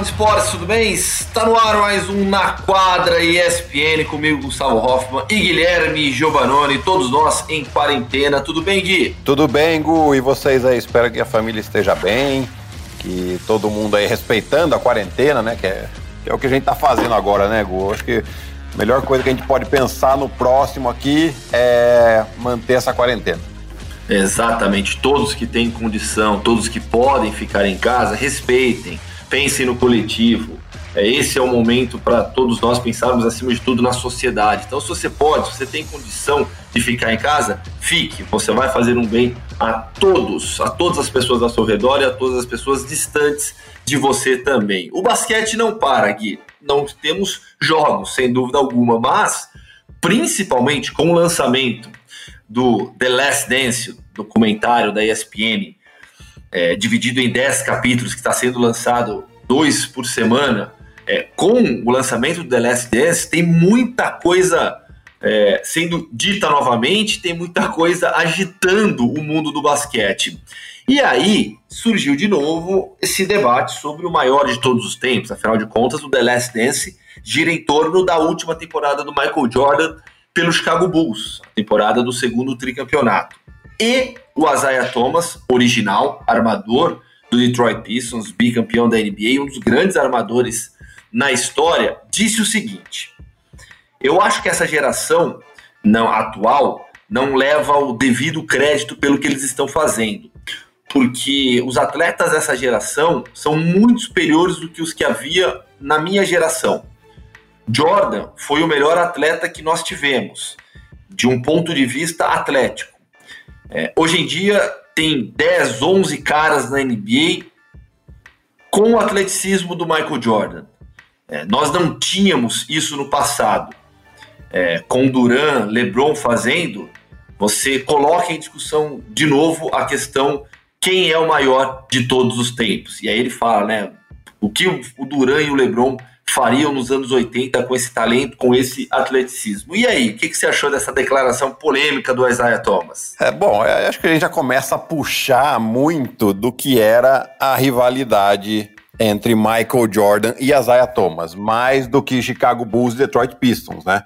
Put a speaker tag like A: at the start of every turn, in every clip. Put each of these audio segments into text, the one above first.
A: fã de esportes, tudo bem? Está no ar mais um Na Quadra ESPN comigo, Gustavo Hoffman e Guilherme Giovanoni, todos nós em quarentena. Tudo bem, Gui?
B: Tudo bem, Gu, e vocês aí? Espero que a família esteja bem, que todo mundo aí respeitando a quarentena, né? Que é, que é o que a gente tá fazendo agora, né, Gu? Acho que a melhor coisa que a gente pode pensar no próximo aqui é manter essa quarentena.
A: Exatamente, todos que têm condição, todos que podem ficar em casa, respeitem pensem no coletivo. É, esse é o momento para todos nós pensarmos, acima de tudo, na sociedade. Então, se você pode, se você tem condição de ficar em casa, fique. Você vai fazer um bem a todos, a todas as pessoas ao seu redor e a todas as pessoas distantes de você também. O basquete não para, Gui. Não temos jogos, sem dúvida alguma, mas principalmente com o lançamento do The Last Dance, documentário da ESPN, é, dividido em 10 capítulos, que está sendo lançado dois por semana, é, com o lançamento do The Last Dance, tem muita coisa é, sendo dita novamente, tem muita coisa agitando o mundo do basquete. E aí surgiu de novo esse debate sobre o maior de todos os tempos. Afinal de contas, o The Last Dance gira em torno da última temporada do Michael Jordan pelo Chicago Bulls, a temporada do segundo tricampeonato. E o Isaiah Thomas, original, armador do Detroit Pistons, bicampeão da NBA, um dos grandes armadores na história, disse o seguinte: Eu acho que essa geração não atual não leva o devido crédito pelo que eles estão fazendo, porque os atletas dessa geração são muito superiores do que os que havia na minha geração. Jordan foi o melhor atleta que nós tivemos, de um ponto de vista atlético. É, hoje em dia tem 10, 11 caras na NBA com o atleticismo do Michael Jordan. É, nós não tínhamos isso no passado. É, com Duran, LeBron fazendo, você coloca em discussão de novo a questão quem é o maior de todos os tempos. E aí ele fala, né? O que o Duran e o LeBron fariam nos anos 80 com esse talento, com esse atleticismo. E aí, o que, que você achou dessa declaração polêmica do Isaiah Thomas?
B: É bom, acho que a gente já começa a puxar muito do que era a rivalidade entre Michael Jordan e Isaiah Thomas, mais do que Chicago Bulls e Detroit Pistons, né?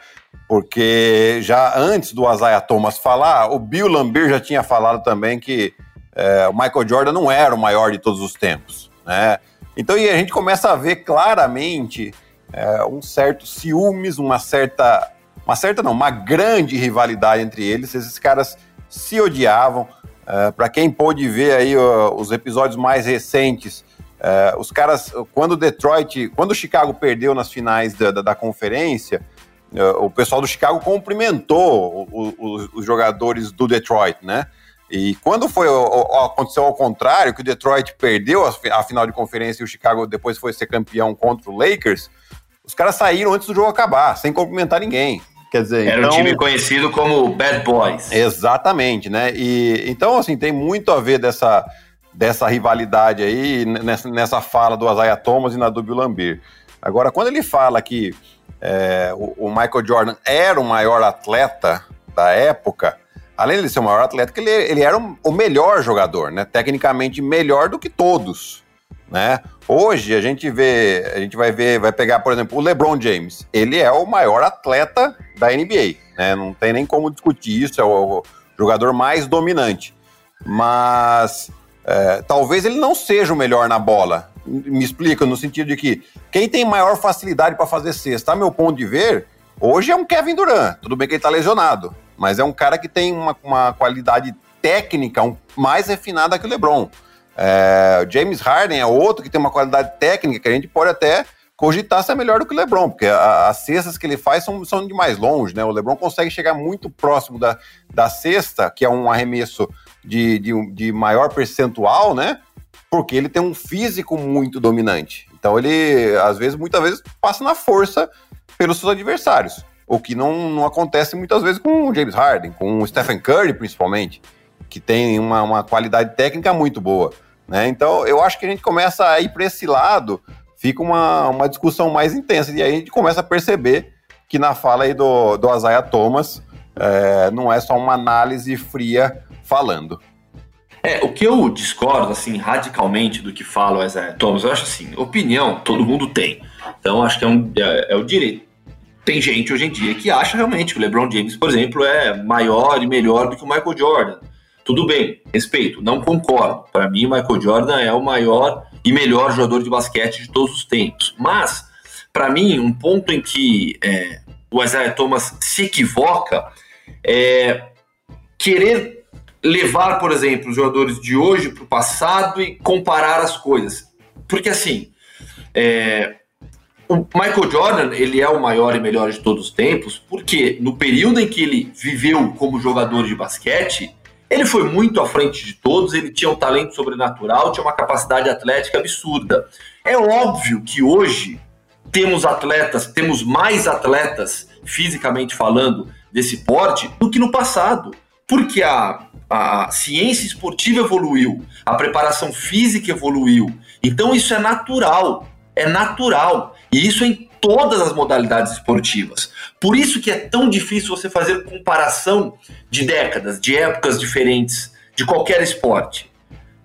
B: Porque já antes do Isaiah Thomas falar, o Bill Lambert já tinha falado também que é, o Michael Jordan não era o maior de todos os tempos, né? Então e a gente começa a ver claramente é, um certo ciúmes, uma certa. Uma certa não, uma grande rivalidade entre eles. Esses caras se odiavam. É, Para quem pôde ver aí os episódios mais recentes, é, os caras, quando Detroit, quando o Chicago perdeu nas finais da, da, da conferência, é, o pessoal do Chicago cumprimentou os, os jogadores do Detroit, né? E quando foi aconteceu ao contrário, que o Detroit perdeu a, final de conferência e o Chicago depois foi ser campeão contra o Lakers, os caras saíram antes do jogo acabar, sem cumprimentar ninguém. Quer dizer,
A: era então, um time conhecido como Bad Boys.
B: Exatamente, né? E então assim tem muito a ver dessa dessa rivalidade aí nessa, nessa fala do Isaiah Thomas e na do Bill Lambert. Agora, quando ele fala que é, o, o Michael Jordan era o maior atleta da época, além de ser o maior atleta, ele, ele era o melhor jogador, né? Tecnicamente melhor do que todos, né? Hoje a gente vê, a gente vai ver, vai pegar, por exemplo, o LeBron James. Ele é o maior atleta da NBA, né? Não tem nem como discutir isso, é o, jogador mais dominante. Mas é, talvez ele não seja o melhor na bola. Me explica no sentido de que quem tem maior facilidade para fazer cesta, a meu ponto de ver, hoje é um Kevin Durant. Tudo bem que ele está lesionado, mas é um cara que tem uma, uma qualidade técnica um, mais refinada que o LeBron. É, James Harden é outro que tem uma qualidade técnica que a gente pode até cogitar ser melhor do que o LeBron, porque a, as cestas que ele faz são, são de mais longe, né? O LeBron consegue chegar muito próximo da, da cesta, que é um arremesso de, de, de maior percentual, né? Porque ele tem um físico muito dominante. Então ele, às vezes, muitas vezes, passa na força pelos seus adversários. O que não, não acontece muitas vezes com o James Harden, com o Stephen Curry, principalmente, que tem uma, uma qualidade técnica muito boa. Né? Então, eu acho que a gente começa a ir para esse lado, fica uma, uma discussão mais intensa, e aí a gente começa a perceber que na fala aí do, do Isaiah Thomas, é, não é só uma análise fria falando.
A: É, o que eu discordo, assim, radicalmente do que fala o Isaiah Thomas, eu acho assim, opinião todo mundo tem. Então, acho que é, um, é, é o direito. Tem gente hoje em dia que acha realmente que o LeBron James, por exemplo, é maior e melhor do que o Michael Jordan. Tudo bem, respeito, não concordo. Para mim, o Michael Jordan é o maior e melhor jogador de basquete de todos os tempos. Mas, para mim, um ponto em que é, o Isaiah Thomas se equivoca é querer levar, por exemplo, os jogadores de hoje para o passado e comparar as coisas. Porque assim, é, o Michael Jordan ele é o maior e melhor de todos os tempos, porque no período em que ele viveu como jogador de basquete, ele foi muito à frente de todos, ele tinha um talento sobrenatural, tinha uma capacidade atlética absurda. É óbvio que hoje temos atletas, temos mais atletas, fisicamente falando, desse porte do que no passado. Porque a a ciência esportiva evoluiu, a preparação física evoluiu. Então isso é natural, é natural. E isso em todas as modalidades esportivas. Por isso que é tão difícil você fazer comparação de décadas, de épocas diferentes, de qualquer esporte.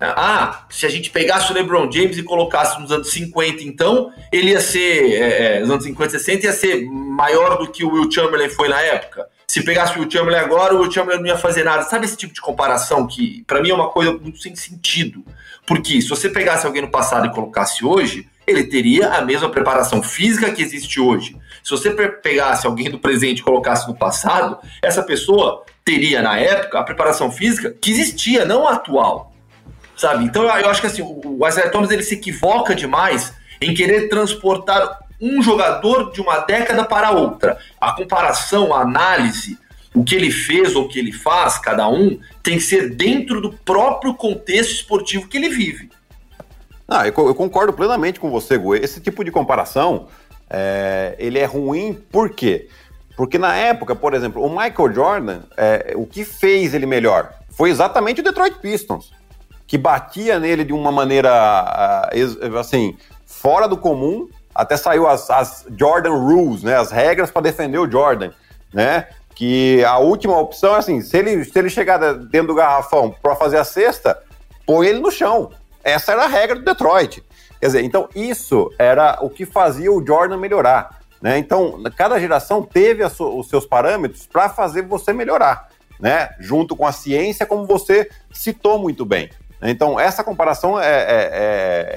A: Ah, se a gente pegasse o LeBron James e colocasse nos anos 50, então, ele ia ser, é, é, nos anos 50 e 60, ia ser maior do que o Will Chamberlain foi na época se pegasse o Will Chamberlain agora, o Will Chamberlain não ia fazer nada. Sabe esse tipo de comparação que, para mim, é uma coisa muito sem sentido? Porque se você pegasse alguém no passado e colocasse hoje, ele teria a mesma preparação física que existe hoje. Se você pegasse alguém do presente e colocasse no passado, essa pessoa teria, na época, a preparação física que existia, não a atual. Sabe? Então eu acho que assim, o Isaiah Thomas ele se equivoca demais em querer transportar um jogador de uma década para outra. A comparação, a análise, o que ele fez ou o que ele faz, cada um, tem que ser dentro do próprio contexto esportivo que ele vive.
B: Ah, eu, eu concordo plenamente com você, Gu. Esse tipo de comparação, é, ele é ruim por quê? Porque na época, por exemplo, o Michael Jordan, é, o que fez ele melhor foi exatamente o Detroit Pistons, que batia nele de uma maneira, ah, assim, fora do comum até saiu as, as Jordan Rules, né? As regras para defender o Jordan, né? Que a última opção é assim: se ele, se ele chegar dentro do garrafão para fazer a cesta, põe ele no chão. Essa era a regra do Detroit. Quer dizer, então isso era o que fazia o Jordan melhorar. Né? Então, cada geração teve os seus parâmetros para fazer você melhorar, né? junto com a ciência, como você citou muito bem. Então, essa comparação é, é,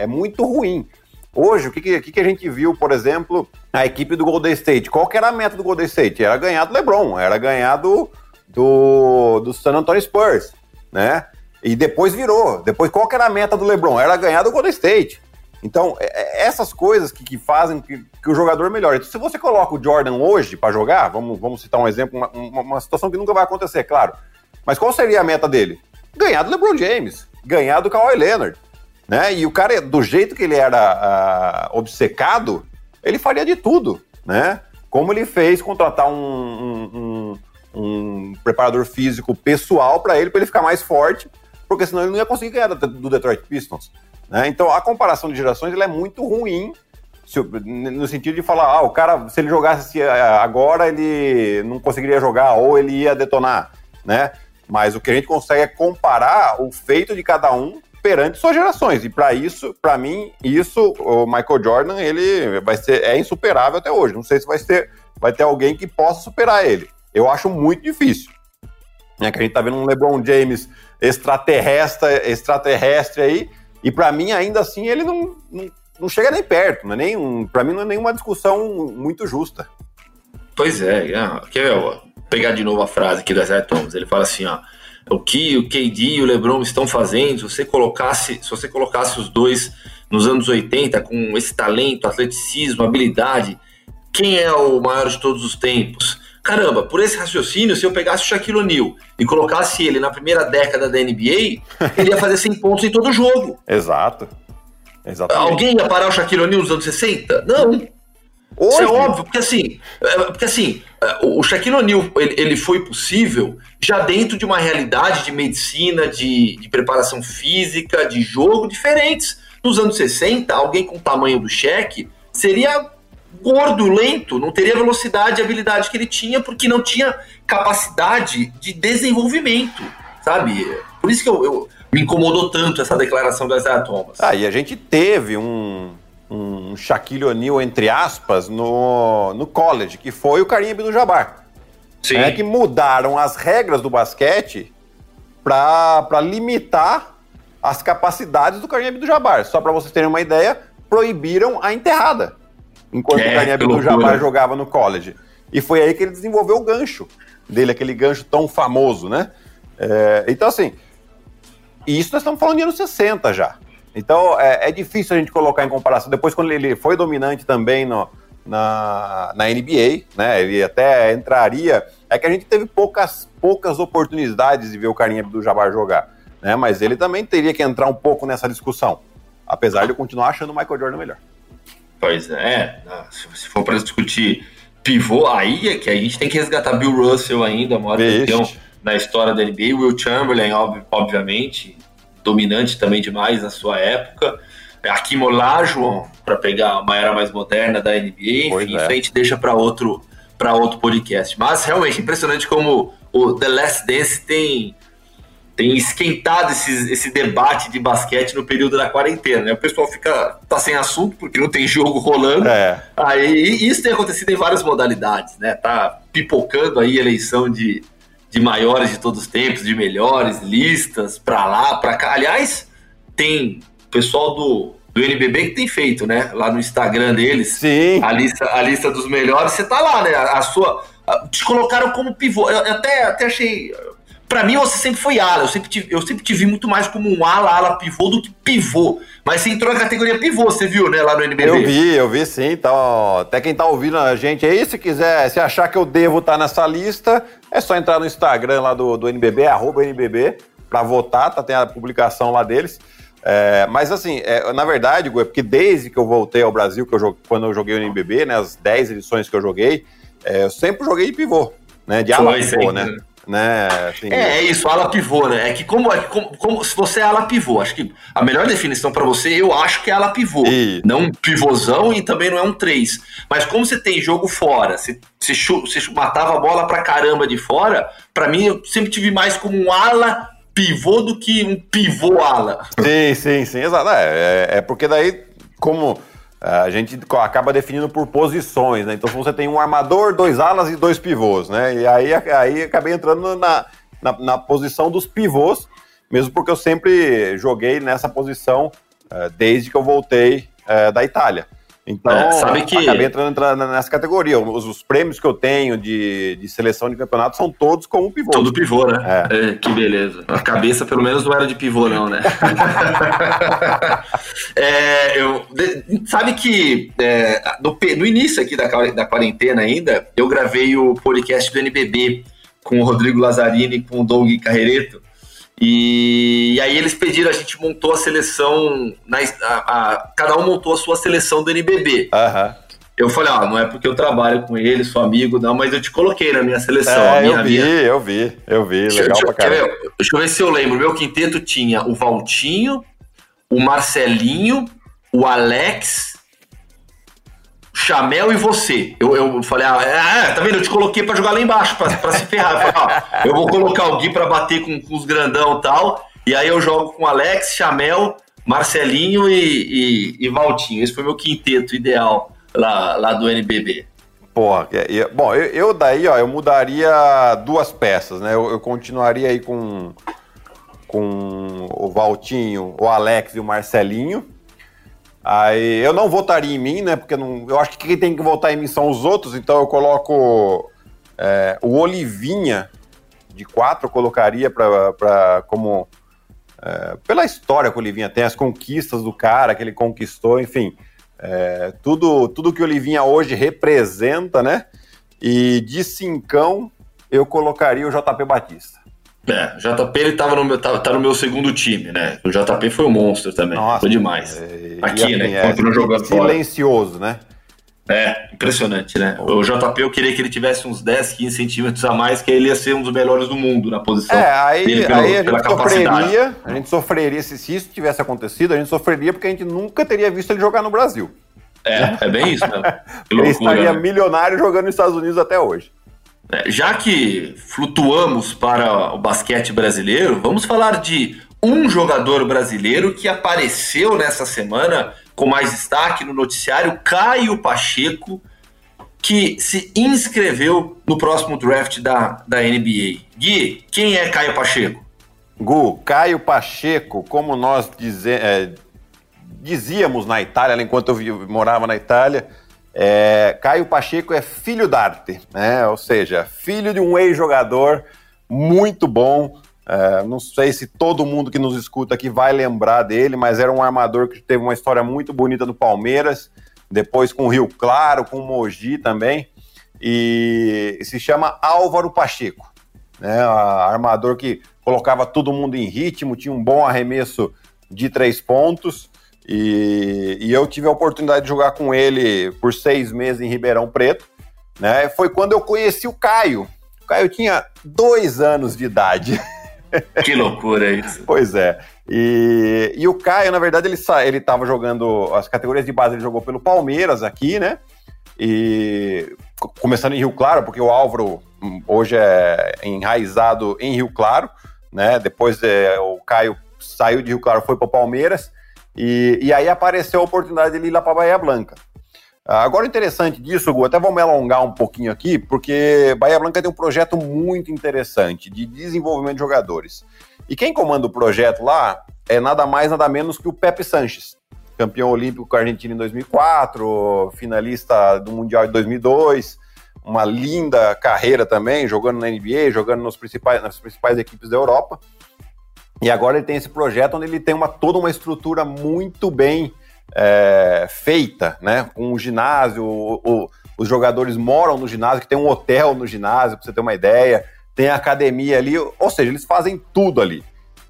B: é, é muito ruim. Hoje, o que, que, que, a gente viu, por exemplo, a equipe do Golden State? Qual que era a meta do Golden State? Era ganhar do LeBron, era ganhar do, do, do San Antonio Spurs, né? E depois virou. Depois, qual que era a meta do LeBron? Era ganhar do Golden State. Então, é, é, essas coisas que, que fazem que, que, o jogador melhore. Então, se você coloca o Jordan hoje para jogar, vamos, vamos citar um exemplo, uma, uma, situação que nunca vai acontecer, claro. Mas qual seria a meta dele? Ganhar do LeBron James, ganhar do Kawhi Leonard. Né? E o cara, do jeito que ele era uh, obcecado, ele faria de tudo, né? Como ele fez contratar um, um, um, um preparador físico pessoal para ele, para ele ficar mais forte, porque senão ele não ia conseguir ganhar do Detroit Pistons. Né? Então a comparação de gerações é muito ruim no sentido de falar, ah, o cara, se ele jogasse agora, ele não conseguiria jogar ou ele ia detonar, né? Mas o que a gente consegue é comparar o feito de cada um perante suas gerações. E para isso, para mim, isso, o Michael Jordan, ele vai ser é insuperável até hoje. Não sei se vai ter, vai ter alguém que possa superar ele. Eu acho muito difícil. É que a gente tá vendo um LeBron James extraterrestre, extraterrestre aí, e para mim ainda assim ele não, não, não, chega nem perto, não é nem para mim não é nenhuma discussão muito justa.
A: Pois é, é quer ver, pegar de novo a frase aqui do Isaiah Thomas, ele fala assim, ó, o que o KD e o LeBron estão fazendo, se você colocasse, se você colocasse os dois nos anos 80 com esse talento, atleticismo, habilidade, quem é o maior de todos os tempos? Caramba, por esse raciocínio, se eu pegasse o Shaquille O'Neal e colocasse ele na primeira década da NBA, ele ia fazer 100 pontos em todo jogo.
B: Exato.
A: Exatamente. Alguém ia parar o Shaquille O'Neal nos anos 60? Não. Hoje? Isso é óbvio, porque assim, é, porque assim, é, o Shaquille O'Neal ele, foi possível já dentro de uma realidade de medicina, de, de, preparação física, de jogo diferentes. Nos anos 60, alguém com o tamanho do Shaq seria gordo, lento, não teria velocidade e habilidade que ele tinha porque não tinha capacidade de desenvolvimento, sabe? Por isso que eu, eu me incomodou tanto essa declaração do Isaiah Thomas.
B: Ah, e a gente teve um, um Shaquille O'Neal, entre aspas, no, no college, que foi o Karim Abdul-Jabbar. Sim. É que mudaram as regras do basquete para limitar as capacidades do Karim Abdul-Jabbar. Só para vocês terem uma ideia, proibiram a enterrada enquanto é, o Karim Abdul-Jabbar jogava no college. E foi aí que ele desenvolveu o gancho dele, aquele gancho tão famoso, né? É, então, assim, isso nós estamos falando de anos 60 já. Então, é, é, difícil a gente colocar em comparação. Depois, quando ele foi dominante também no, na, na NBA, né? Ele até entraria. É que a gente teve poucas, poucas oportunidades de ver o Karim Abdul-Jabbar jogar, né? Mas ele também teria que entrar um pouco nessa discussão, apesar de eu continuar achando o Michael Jordan melhor.
A: Pois é, se for para discutir pivô, aí é que a gente tem que resgatar Bill Russell ainda, maior campeão na história da NBA, Will Chamberlain, obviamente, dominante também demais na sua época. Akim Olajuwon, para pegar uma era mais moderna da NBA, enfim, é. a gente deixa para outro, outro podcast. Mas realmente impressionante como o The Last Dance tem tem esquentado esse, esse debate de basquete no período da quarentena, né? O pessoal fica tá sem assunto porque não tem jogo rolando. É. Aí isso tem acontecido em várias modalidades, né? Tá pipocando aí eleição de, de maiores de todos os tempos, de melhores, listas para lá, para cá. Aliás, tem pessoal do, do NBB que tem feito, né? Lá no Instagram deles.
B: Sim.
A: A lista, a lista dos melhores, você tá lá, né? A, a sua. Te colocaram como pivô. Eu, eu até, até achei para mim você sempre foi ala. Eu sempre, te, eu sempre te vi muito mais como um ala, ala pivô do que pivô. Mas você entrou na categoria pivô, você viu, né, lá no NBB?
B: Eu vi, eu vi sim. Então, até quem tá ouvindo a gente aí, se quiser, se achar que eu devo estar tá nessa lista, é só entrar no Instagram lá do, do NBB, arroba NBB, para votar, tá? Tem a publicação lá deles. É, mas assim, é, na verdade, Gu, é porque desde que eu voltei ao Brasil, que eu, quando eu joguei o NBB, né, as 10 edições que eu joguei, é, eu sempre joguei de pivô, né, de ala pivô, né? Né?
A: Assim, é, é isso, ala pivô, né? É que como, é como, como se você é ala pivô, acho que a melhor definição para você, eu acho que é ala pivô. E... Não um pivôzão e também não é um 3. Mas como você tem jogo fora, você, você, você matava a bola pra caramba de fora, para mim eu sempre tive mais como um ala pivô do que um pivô ala.
B: Sim, sim, sim, exato. É, é, é porque daí, como a gente acaba definindo por posições, né? Então, se você tem um armador, dois alas e dois pivôs, né? E aí, aí acabei entrando na, na, na posição dos pivôs, mesmo porque eu sempre joguei nessa posição uh, desde que eu voltei uh, da Itália. Então, é, sabe que... acabei entrando, entrando, nessa categoria. Os, os, prêmios que eu tenho de, de seleção de campeonato são todos como pivô.
A: Todo pivô, né? É. É, que beleza. A cabeça, pelo menos, não era de pivô, não, né? É, eu, sabe que é, no, no, início aqui da, da quarentena ainda, eu gravei o podcast do NBB com o Rodrigo Lazzarini e com o Doug Carrereto. E, e, aí eles pediram, a gente montou a seleção, na, a, a, cada um montou a sua seleção do NBB.
B: Uhum.
A: Eu falei, ah, não é porque eu trabalho com ele, sou amigo, não, mas eu te coloquei na minha seleção. É,
B: minha, eu vi, minha... eu vi, eu vi, legal deixa, pra caramba.
A: Deixa eu ver se eu lembro. Meu quinteto tinha o Valtinho, o Marcelinho, o Alex, Chamel e você. Eu, eu falei, ah, é, tá vendo? Eu te coloquei para jogar lá embaixo, para se ferrar. Eu, falei, ah, eu vou colocar o Gui para bater com, com, os grandão e tal. E aí eu jogo com Alex, Chamel, Marcelinho e, e, e Valtinho. Esse foi meu quinteto ideal lá, lá do NBB.
B: Porra, bom, eu, eu, daí, ó, eu mudaria duas peças, né? Eu, eu continuaria aí com, com o Valtinho, o Alex e o Marcelinho. Aí eu não votaria em mim, né? Porque não, eu acho que quem tem que votar em mim são os outros, então eu coloco é, o Olivinha de quatro, eu colocaria para como. É, pela história que o Olivinha tem, as conquistas do cara que ele conquistou, enfim. É, tudo, tudo que o Olivinha hoje representa, né? E de cincão, eu colocaria o JP Batista.
A: É, JP ele tava no meu, tá, tá no meu segundo time, né? O JP foi um monstro também. Nossa, foi demais. É, Aqui, assim, né?
B: É, jogando silencioso, fora. né?
A: É, impressionante, né? O JP eu queria que ele tivesse uns 10, 15 centímetros a mais, que ele ia ser um dos melhores do mundo na posição.
B: É, aí, dele pelo, aí a gente sofreria, a gente sofreria se, se isso tivesse acontecido, a gente sofreria porque a gente nunca teria visto ele jogar no Brasil.
A: É, é bem isso, né?
B: ele estaria né? milionário jogando nos Estados Unidos até hoje.
A: É, já que flutuamos para o basquete brasileiro, vamos falar de um jogador brasileiro que apareceu nessa semana com mais destaque no noticiário, Caio Pacheco, que se inscreveu no próximo draft da, da NBA. Gui, quem é Caio Pacheco?
B: Gu, Caio Pacheco, como nós é, dizíamos na Itália, enquanto eu morava na Itália, é, Caio Pacheco é filho d'arte, né? ou seja, filho de um ex-jogador muito bom. É, não sei se todo mundo que nos escuta aqui vai lembrar dele, mas era um armador que teve uma história muito bonita no Palmeiras, depois com o Rio Claro, com o Mogi também, e se chama Álvaro Pacheco, né? armador que colocava todo mundo em ritmo, tinha um bom arremesso de três pontos. E, e, eu tive a oportunidade de jogar com ele por seis meses em Ribeirão Preto. Né? Foi quando eu conheci o Caio. O Caio tinha dois anos de idade.
A: Que loucura isso.
B: pois é. E, e o Caio, na verdade, ele ele estava jogando as categorias de base, ele jogou pelo Palmeiras aqui, né? E começando em Rio Claro, porque o Álvaro hum, hoje é enraizado em Rio Claro, né? Depois é, o Caio saiu de Rio Claro, foi para o Palmeiras. E, e aí apareceu a oportunidade de ir lá para Bahia Blanca. Agora, o interessante disso, Gu, até me alongar um pouquinho aqui, porque Bahia Blanca tem um projeto muito interessante de desenvolvimento de jogadores. E quem comanda o projeto lá é nada mais, nada menos que o Pepe Sanches, campeão olímpico com a Argentina em 2004, finalista do Mundial de 2002, uma linda carreira também, jogando na NBA, jogando nos principais, nas principais equipes da Europa. E agora ele tem esse projeto onde ele tem uma, toda uma estrutura muito bem é, feita, né? Com um ginásio, o, o, os jogadores moram no ginásio, que tem um hotel no ginásio, para você ter uma ideia, tem academia ali, ou seja, eles fazem tudo ali.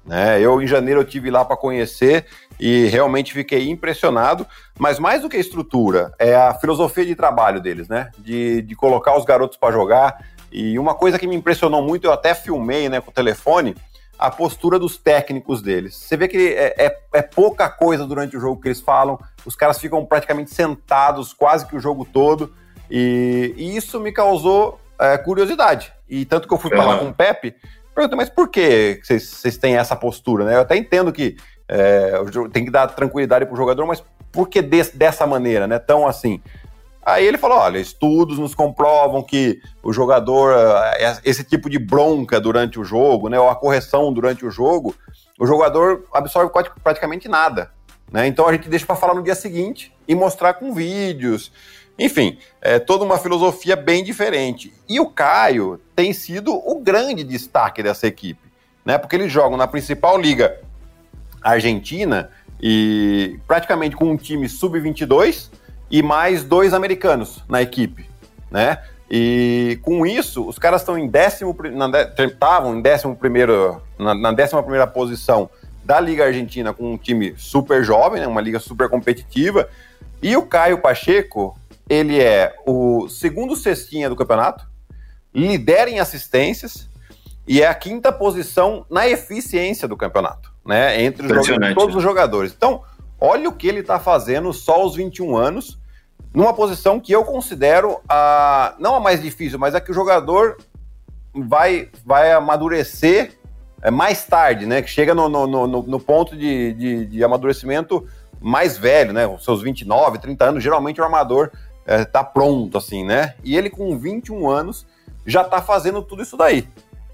B: Né? Eu, em janeiro, eu tive lá para conhecer e realmente fiquei impressionado. Mas mais do que a estrutura, é a filosofia de trabalho deles, né? De, de colocar os garotos para jogar. E uma coisa que me impressionou muito, eu até filmei né, com o telefone, a postura dos técnicos deles. Você vê que é, é, é, pouca coisa durante o jogo que eles falam, os caras ficam praticamente sentados quase que o jogo todo, e, e isso me causou é, curiosidade. E tanto que eu fui falar com o Pepe, perguntei, mas por que vocês têm essa postura? Né? Eu até entendo que é, tem que dar tranquilidade para o jogador, mas por que dessa maneira, né? Tão assim. Aí ele falou: olha, estudos nos comprovam que o jogador, eh, esse tipo de bronca durante o jogo, né, ou a correção durante o jogo, o jogador absorve praticamente nada. Né? Então a gente deixa para falar no dia seguinte e mostrar com vídeos. Enfim, é toda uma filosofia bem diferente. E o Caio tem sido o grande destaque dessa equipe, né? Porque eles jogam na principal liga argentina e praticamente com um time sub-22 e mais dois americanos na equipe, né? E com isso, os caras estão em décimo, estavam em décimo primeiro, na, na décima primeira posição da Liga Argentina com um time super jovem, né, uma liga super competitiva. E o Caio Pacheco, ele é o segundo cestinha do campeonato, lidera em assistências e é a quinta posição na eficiência do campeonato, né? Entre os todos os jogadores. Então, olha o que ele está fazendo só aos 21 anos numa posição que eu considero a não a mais difícil, mas a que o jogador vai, vai amadurecer é, mais tarde, né? Que chega no, no, no, no ponto de, de, de, amadurecimento mais velho, né? Os seus 29, 30 anos, geralmente o armador é, tá pronto, assim, né? E ele com 21 anos já tá fazendo tudo isso daí.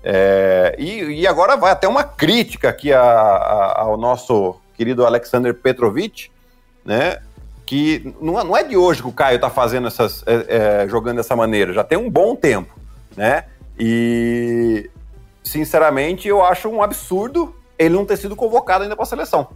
B: É, e, e, agora vai até uma crítica aqui a, a, ao nosso querido Alexander Petrovic, né? Que não, não é de hoje que o Caio está fazendo essas, é, é, jogando dessa maneira, já tem um bom tempo, né? E sinceramente eu acho um absurdo ele não ter sido convocado ainda para a seleção.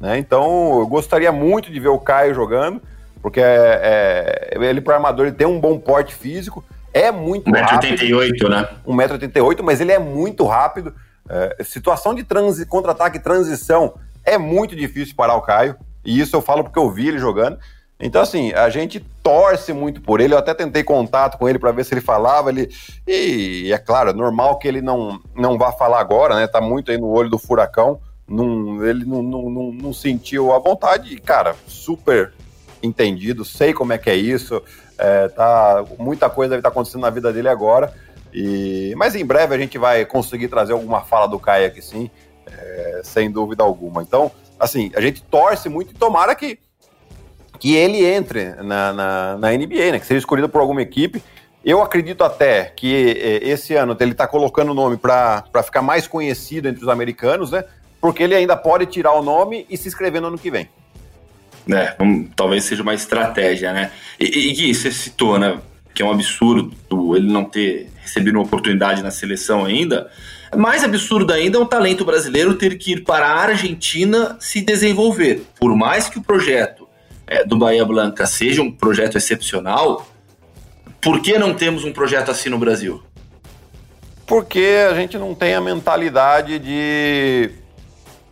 B: Né? Então eu gostaria muito de ver o Caio jogando, porque é, é ele para armador ele tem um bom porte físico, é muito 1, rápido.
A: 1,88m, né?
B: 1,88m, mas ele é muito rápido. É, situação de transi contra-ataque e transição é muito difícil parar o Caio. E isso eu falo porque eu vi ele jogando. Então, assim, a gente torce muito por ele. Eu até tentei contato com ele para ver se ele falava. Ele... E é claro, é normal que ele não, não vá falar agora, né? Tá muito aí no olho do furacão. Não, ele não, não, não, sentiu a vontade. E, cara, super entendido, sei como é que é isso. É, tá, muita coisa deve estar tá acontecendo na vida dele agora. E, mas em breve a gente vai conseguir trazer alguma fala do Caio aqui sim, é, sem dúvida alguma. Então, assim, a gente torce muito e tomara que, que ele entre na, na, na NBA, né? Que seja escolhido por alguma equipe. Eu acredito até que é, esse ano ele está colocando o nome para ficar mais conhecido entre os americanos, né? Porque ele ainda pode tirar o nome e se inscrever no ano que vem.
A: É, talvez seja uma estratégia, né? E, e Gui, você citou, né? Que é um absurdo ele não ter recebido uma oportunidade na seleção ainda. Mais absurdo ainda é um talento brasileiro ter que ir para a Argentina se desenvolver. Por mais que o projeto é, do Bahia Blanca seja um projeto excepcional, por que não temos um projeto assim no Brasil?
B: Porque a gente não tem a mentalidade de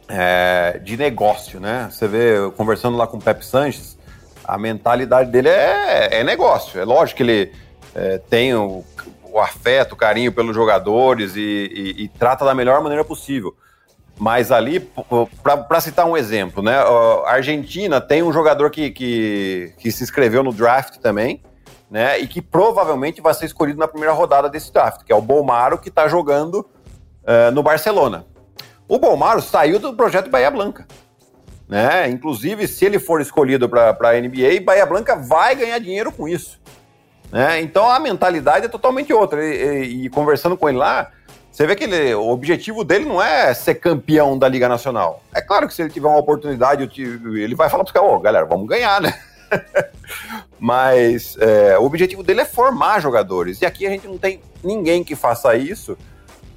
B: é, de negócio, né? Você vê, conversando lá com o Pepe Sanches, a mentalidade dele é, é negócio. É lógico que ele é, tem o, o, afeto, o carinho pelos jogadores e, e, e, trata da melhor maneira possível. Mas ali, para citar um exemplo, né? A Argentina tem um jogador que, que, que se inscreveu no draft também, né? E que provavelmente vai ser escolhido na primeira rodada desse draft, que é o Bolmaro, que está jogando uh, no Barcelona. O Bomaro saiu do projeto Bahia Blanca. Né? Inclusive, se ele for escolhido para a NBA, Bahia Blanca vai ganhar dinheiro com isso. Né? Então a mentalidade é totalmente outra. E, e, e conversando com ele lá, você vê que ele, o objetivo dele não é ser campeão da Liga Nacional. É claro que se ele tiver uma oportunidade, ele vai falar para os caras, oh, galera, vamos ganhar, né? Mas é, o objetivo dele é formar jogadores. E aqui a gente não tem ninguém que faça isso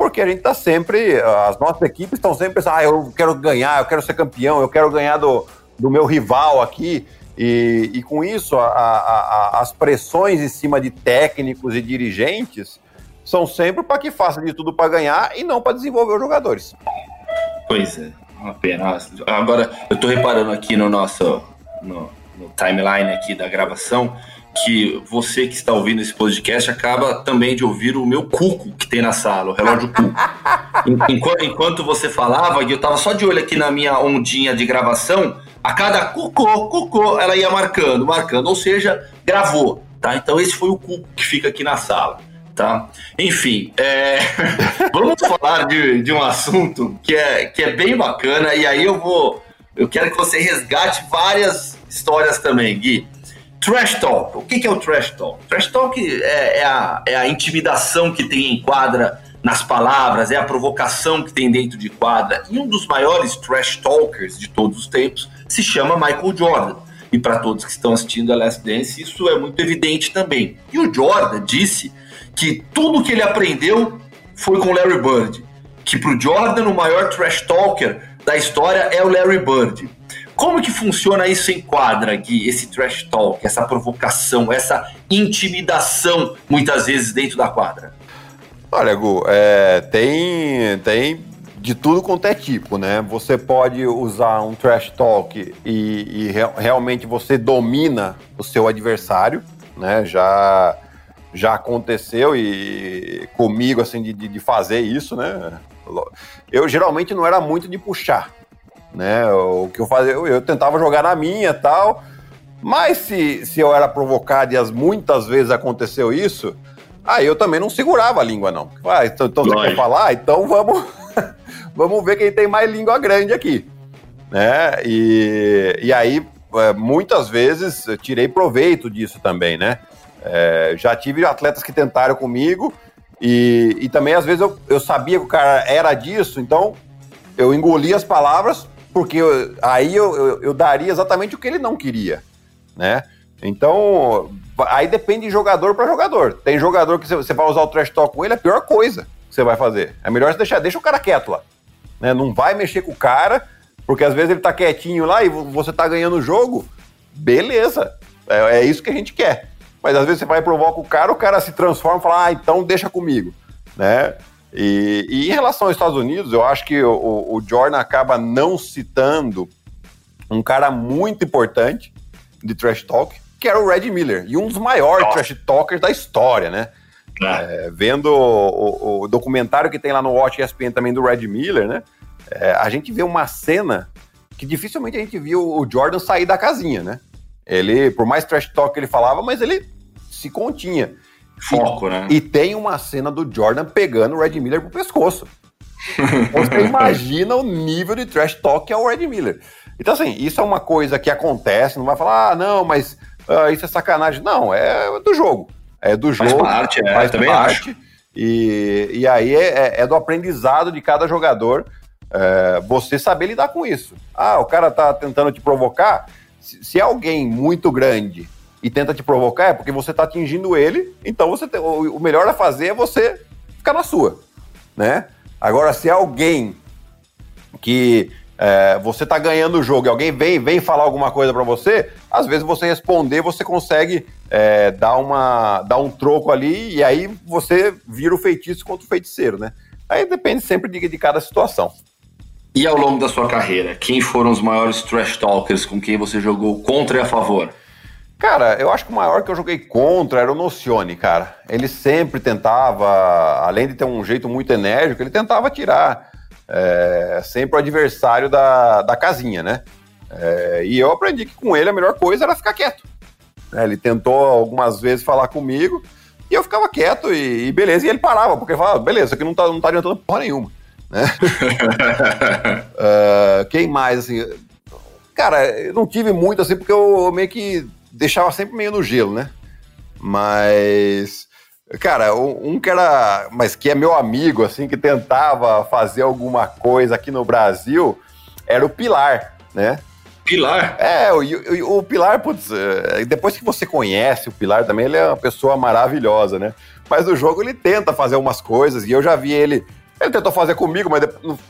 B: porque a gente está sempre, as nossas equipes estão sempre pensando, ah, eu quero ganhar, eu quero ser campeão, eu quero ganhar do, do meu rival aqui. E, e com isso, a, a, a, as pressões em cima de técnicos e dirigentes são sempre para que faça de tudo para ganhar e não para desenvolver os jogadores.
A: Pois é, uma pena. Agora, eu estou reparando aqui no nosso no, no timeline aqui da gravação, que você que está ouvindo esse podcast acaba também de ouvir o meu cuco que tem na sala, o relógio cuco. enquanto, enquanto você falava, eu estava só de olho aqui na minha ondinha de gravação, a cada cucô, cucô, ela ia marcando, marcando, ou seja, gravou, tá? Então esse foi o cuco que fica aqui na sala, tá? Enfim, é... vamos falar de, de um assunto que é, que é bem bacana e aí eu vou, eu quero que você resgate várias histórias também, Gui. Trash Talk. O que é o Trash Talk? Trash Talk é, é, a, é a intimidação que tem em quadra nas palavras, é a provocação que tem dentro de quadra. E um dos maiores Trash Talkers de todos os tempos se chama Michael Jordan. E para todos que estão assistindo a Last Dance, isso é muito evidente também. E o Jordan disse que tudo que ele aprendeu foi com Larry Bird. Que para o Jordan, o maior Trash Talker da história é o Larry Bird. Como que funciona isso em quadra, Gui? Esse trash talk, essa provocação, essa intimidação, muitas vezes, dentro da quadra?
B: Olha, Gu, é, tem, tem de tudo quanto é tipo, né? Você pode usar um trash talk e, e re realmente você domina o seu adversário, né? Já, já aconteceu e comigo, assim, de, de fazer isso, né? Eu geralmente não era muito de puxar, né? O que eu fazia, eu, eu tentava jogar na minha tal. Mas se, se eu era provocado e as muitas vezes aconteceu isso, aí eu também não segurava a língua, não. Ah, então, então você quer falar? Então vamos, vamos ver quem tem mais língua grande aqui. Né? E, e aí, é, muitas vezes, eu tirei proveito disso também, né? É, já tive atletas que tentaram comigo e, e também, às vezes, eu, eu sabia que o cara era disso, então eu engoli as palavras porque eu, aí eu, eu, eu, daria exatamente o que ele não queria, né? Então, aí depende de jogador para jogador. Tem jogador que você vai usar o trash talk com ele, é a pior coisa que você vai fazer. É melhor você deixar, deixa o cara quieto lá. Né? Não vai mexer com o cara, porque às vezes ele tá quietinho lá e você tá ganhando o jogo. Beleza, é, é isso que a gente quer. Mas às vezes você vai e provoca o cara, o cara se transforma e fala, ah, então deixa comigo, né? E, e, em relação aos Estados Unidos, eu acho que o, o Jordan acaba não citando um cara muito importante de trash talk, que era o Red Miller, e um dos maiores Nossa. trash talkers da história, né? É. É, vendo o, o, documentário que tem lá no Watch ESPN também do Red Miller, né? É, a gente vê uma cena que dificilmente a gente viu o Jordan sair da casinha, né? Ele, por mais trash talk que ele falava, mas ele se continha.
A: Foco,
B: e,
A: né?
B: E tem uma cena do Jordan pegando o Red Miller pro pescoço. Você imagina o nível de trash talk que é o Red Miller. Então, assim, isso é uma coisa que acontece, não vai falar, ah, não, mas uh, isso é sacanagem. Não, é do jogo. É do jogo.
A: Faz parte, é,
B: faz
A: também
B: parte.
A: acho.
B: E, e aí é, é, é do aprendizado de cada jogador é, você saber lidar com isso. Ah, o cara tá tentando te provocar. Se, se é alguém muito grande e tenta te provocar, é porque você tá atingindo ele, então você tem, o, o melhor a fazer é você ficar na sua, né? Agora, se é alguém que é, você tá ganhando o jogo e alguém vem, vem falar alguma coisa para você, às vezes você responder, você consegue é, dar, uma, dar um troco ali e aí você vira o feitiço contra o feiticeiro, né? Aí depende sempre de, de cada situação.
A: E ao longo da sua carreira, quem foram os maiores trash talkers com quem você jogou contra e a favor?
B: Cara, eu acho que o maior que eu joguei contra era o Nocione, cara. Ele sempre tentava, além de ter um jeito muito enérgico, ele tentava tirar é, sempre o adversário da, da casinha, né? É, e eu aprendi que com ele a melhor coisa era ficar quieto. É, ele tentou algumas vezes falar comigo e eu ficava quieto e, e beleza, e ele parava, porque falava, beleza, isso aqui não tá, não tá adiantando porra nenhuma. Né? uh, quem mais, assim? Cara, eu não tive muito assim, porque eu meio que deixava sempre meio no gelo, né? Mas, cara, um que era, mas que é meu amigo, assim, que tentava fazer alguma coisa aqui no Brasil, era o Pilar, né?
A: Pilar?
B: É, o, o, Pilar, putz, é, depois que você conhece o Pilar também, ele é uma pessoa maravilhosa, né? Mas no jogo ele tenta fazer umas coisas, e eu já vi ele ele tentou fazer comigo, mas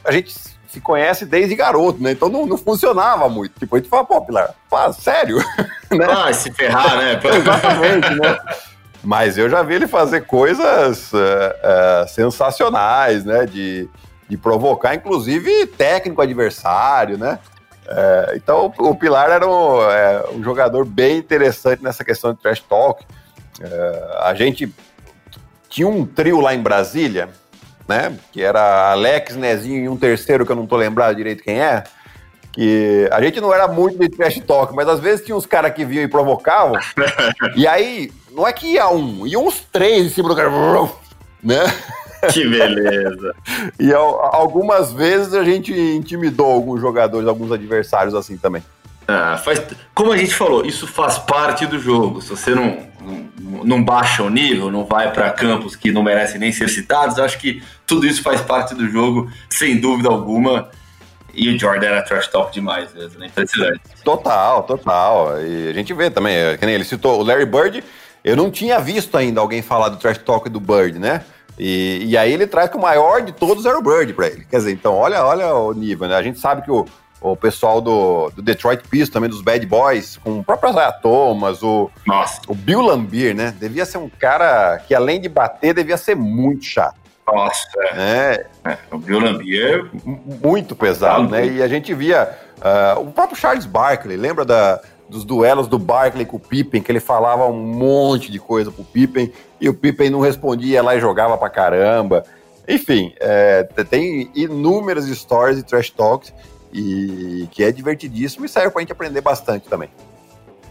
B: a gente se conhece desde garoto, né? Então não, não funcionava muito. Tipo, a gente fala, pô, Pilar, pá, sério?
A: né? Ah, se ferrar, né?
B: Exatamente, né? Mas eu já vi ele fazer coisas uh, uh, sensacionais, né? De, de provocar, inclusive, técnico adversário, né? Uh, então, o Pilar era um, um, jogador bem interessante nessa questão de trash talk. a gente tinha um trio lá em Brasília, né? Que era Alex, Nezinho e um terceiro que eu não tô lembrado direito quem é. Que a gente não era muito de trash talk, mas às vezes tinha uns caras que vinham e provocavam. e aí, não é que ia um, ia uns três em cima do cara, né?
A: Que beleza.
B: e algumas vezes a gente intimidou alguns jogadores, alguns adversários assim também.
A: Ah, faz, como a gente falou, isso faz parte do jogo. Se você não, não, não baixa o nível, não vai para campos que não merecem nem ser citados, acho que tudo isso faz parte do jogo, sem dúvida alguma. E o Jordan era trash talk demais, né? Impressionante.
B: Total, total. E a gente vê também, é, que nem ele citou o Larry Bird, eu não tinha visto ainda alguém falar do trash talk do Bird, né? E, e aí ele traz que o maior de todos era o Bird para ele. Quer dizer, então olha, olha o nível, né? A gente sabe que o, o pessoal do, do Detroit Pistons, também dos Bad Boys, com o próprio Isaiah Thomas, o,
A: Nossa.
B: o Bill Lambier, né? Devia ser um cara que, além de bater, devia ser muito chato.
A: Nossa,
B: é.
A: é. O Bill Lambier...
B: Muito pesado, né? E a gente via uh, o próprio Charles Barkley, lembra da, dos duelos do Barkley com o Pippen, que ele falava um monte de coisa pro Pippen, e o Pippen não respondia lá e jogava pra caramba. Enfim, é, tem inúmeras histórias de trash talks e que é divertidíssimo e serve para a gente aprender bastante também.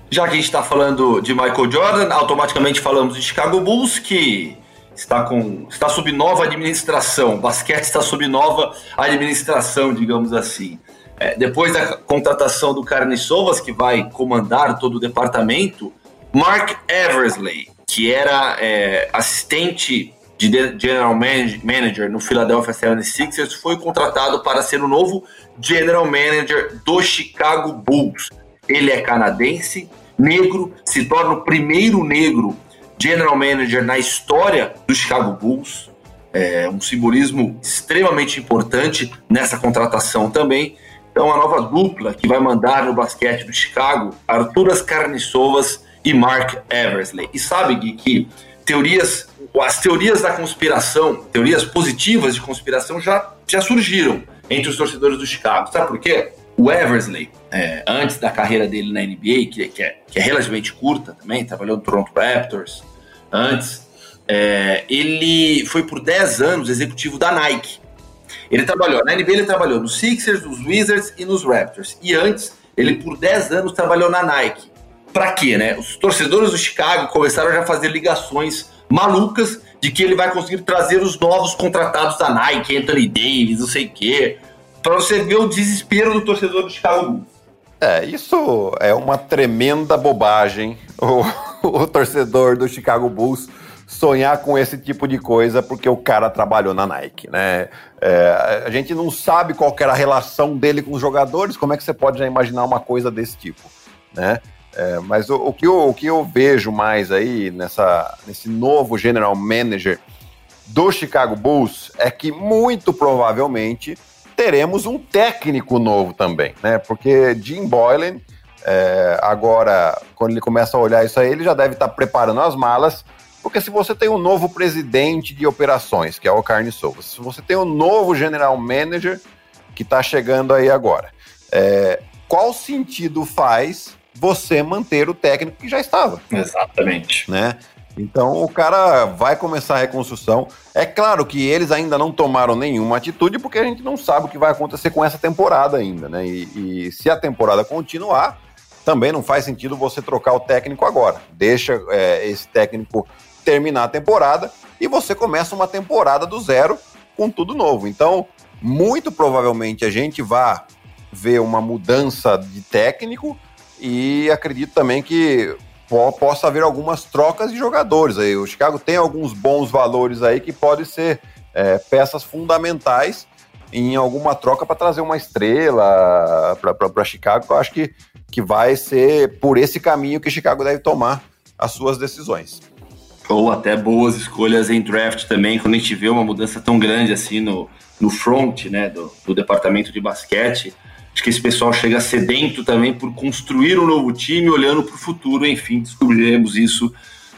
A: Já que a gente está falando de Michael Jordan, automaticamente falamos de Chicago Bulls, que está, com, está sob nova administração. O basquete está sob nova administração, digamos assim. É, depois da contratação do Carne Sovas, que vai comandar todo o departamento, Mark Eversley, que era é, assistente de General Manager no Philadelphia 76ers, foi contratado para ser o novo General Manager do Chicago Bulls. Ele é canadense, negro, se torna o primeiro negro General Manager na história do Chicago Bulls. É um simbolismo extremamente importante nessa contratação também. Então, a nova dupla que vai mandar no basquete do Chicago, Arturas Carniçovas e Mark Eversley. E sabe, Gui, que teorias, as teorias da conspiração, teorias positivas de conspiração já, já surgiram entre os torcedores do Chicago. Sabe por quê? O Eversley, é, antes da carreira dele na NBA, que, que, é, que é relativamente curta também, trabalhou no Toronto Raptors antes, é, ele foi por 10 anos executivo da Nike. Ele trabalhou, na NBA ele trabalhou nos Sixers, nos Wizards e nos Raptors. E antes, ele por 10 anos trabalhou na Nike. para quê, né? Os torcedores do Chicago começaram já a fazer ligações malucas de que ele vai conseguir trazer os novos contratados da Nike, Anthony Davis, não sei o quê, para você ver o desespero do torcedor do Chicago Bulls.
B: É, isso é uma tremenda bobagem. O, o, torcedor do Chicago Bulls sonhar com esse tipo de coisa porque o cara trabalhou na Nike, né? É, a gente não sabe qual era a relação dele com os jogadores, como é que você pode já imaginar uma coisa desse tipo, né? É, mas o, o, que eu, o que eu vejo mais aí nessa, nesse novo general manager do Chicago Bulls é que muito provavelmente teremos um técnico novo também, né? Porque Jim Boylan, é, agora, quando ele começa a olhar isso aí, ele já deve estar preparando as malas, porque se você tem um novo presidente de operações, que é o Carne Souza, se você tem um novo general manager que está chegando aí agora, é, qual sentido faz você manter o técnico que já estava.
A: Exatamente.
B: Né? Então o cara vai começar a reconstrução. É claro que eles ainda não tomaram nenhuma atitude, porque a gente não sabe o que vai acontecer com essa temporada ainda, né? E, e se a temporada continuar, também não faz sentido você trocar o técnico agora. Deixa é, esse técnico terminar a temporada e você começa uma temporada do zero com tudo novo. Então, muito provavelmente a gente vai ver uma mudança de técnico e acredito também que possa haver algumas trocas de jogadores aí. O Chicago tem alguns bons valores aí que podem ser é, peças fundamentais em alguma troca para trazer uma estrela para Chicago. Eu acho que, que vai ser por esse caminho que Chicago deve tomar as suas decisões.
A: Ou até boas escolhas em draft também, quando a gente vê uma mudança tão grande assim no, no front né, do, do departamento de basquete. Acho que esse pessoal chega sedento também por construir um novo time, olhando para o futuro. Enfim, descobriremos isso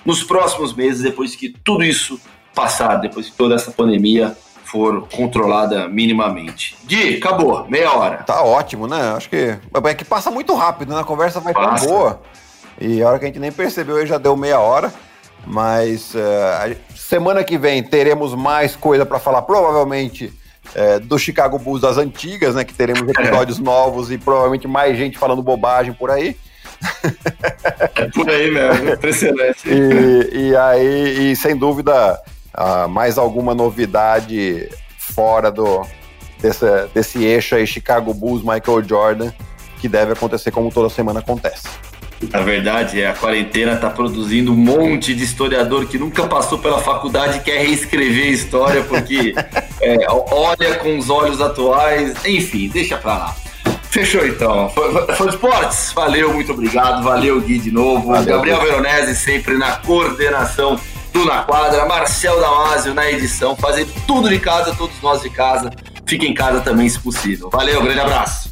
A: nos próximos meses, depois que tudo isso passar, depois que toda essa pandemia for controlada minimamente. Gui, acabou, meia hora.
B: Tá ótimo, né? Acho que é que passa muito rápido, né? A conversa vai passa. tão boa. E a hora que a gente nem percebeu, já deu meia hora. Mas uh, semana que vem teremos mais coisa para falar, provavelmente é, do Chicago Bulls das antigas, né? Que teremos episódios novos e provavelmente mais gente falando bobagem por aí.
A: É por aí mesmo, impressionante.
B: e, e aí, e sem dúvida, uh, mais alguma novidade fora do desse, desse eixo aí, Chicago Bulls, Michael Jordan, que deve acontecer como toda semana acontece.
A: A verdade é a quarentena está produzindo um monte de historiador que nunca passou pela faculdade e quer reescrever a história porque é, olha com os olhos atuais. Enfim, deixa pra lá. Fechou então. Foi Esportes, valeu, muito obrigado. Valeu, Gui, de novo. Valeu, Gabriel Veronese sempre na coordenação do Na Quadra. Marcel Damasio na edição, fazendo tudo de casa, todos nós de casa. Fique em casa também, se possível. Valeu, grande abraço.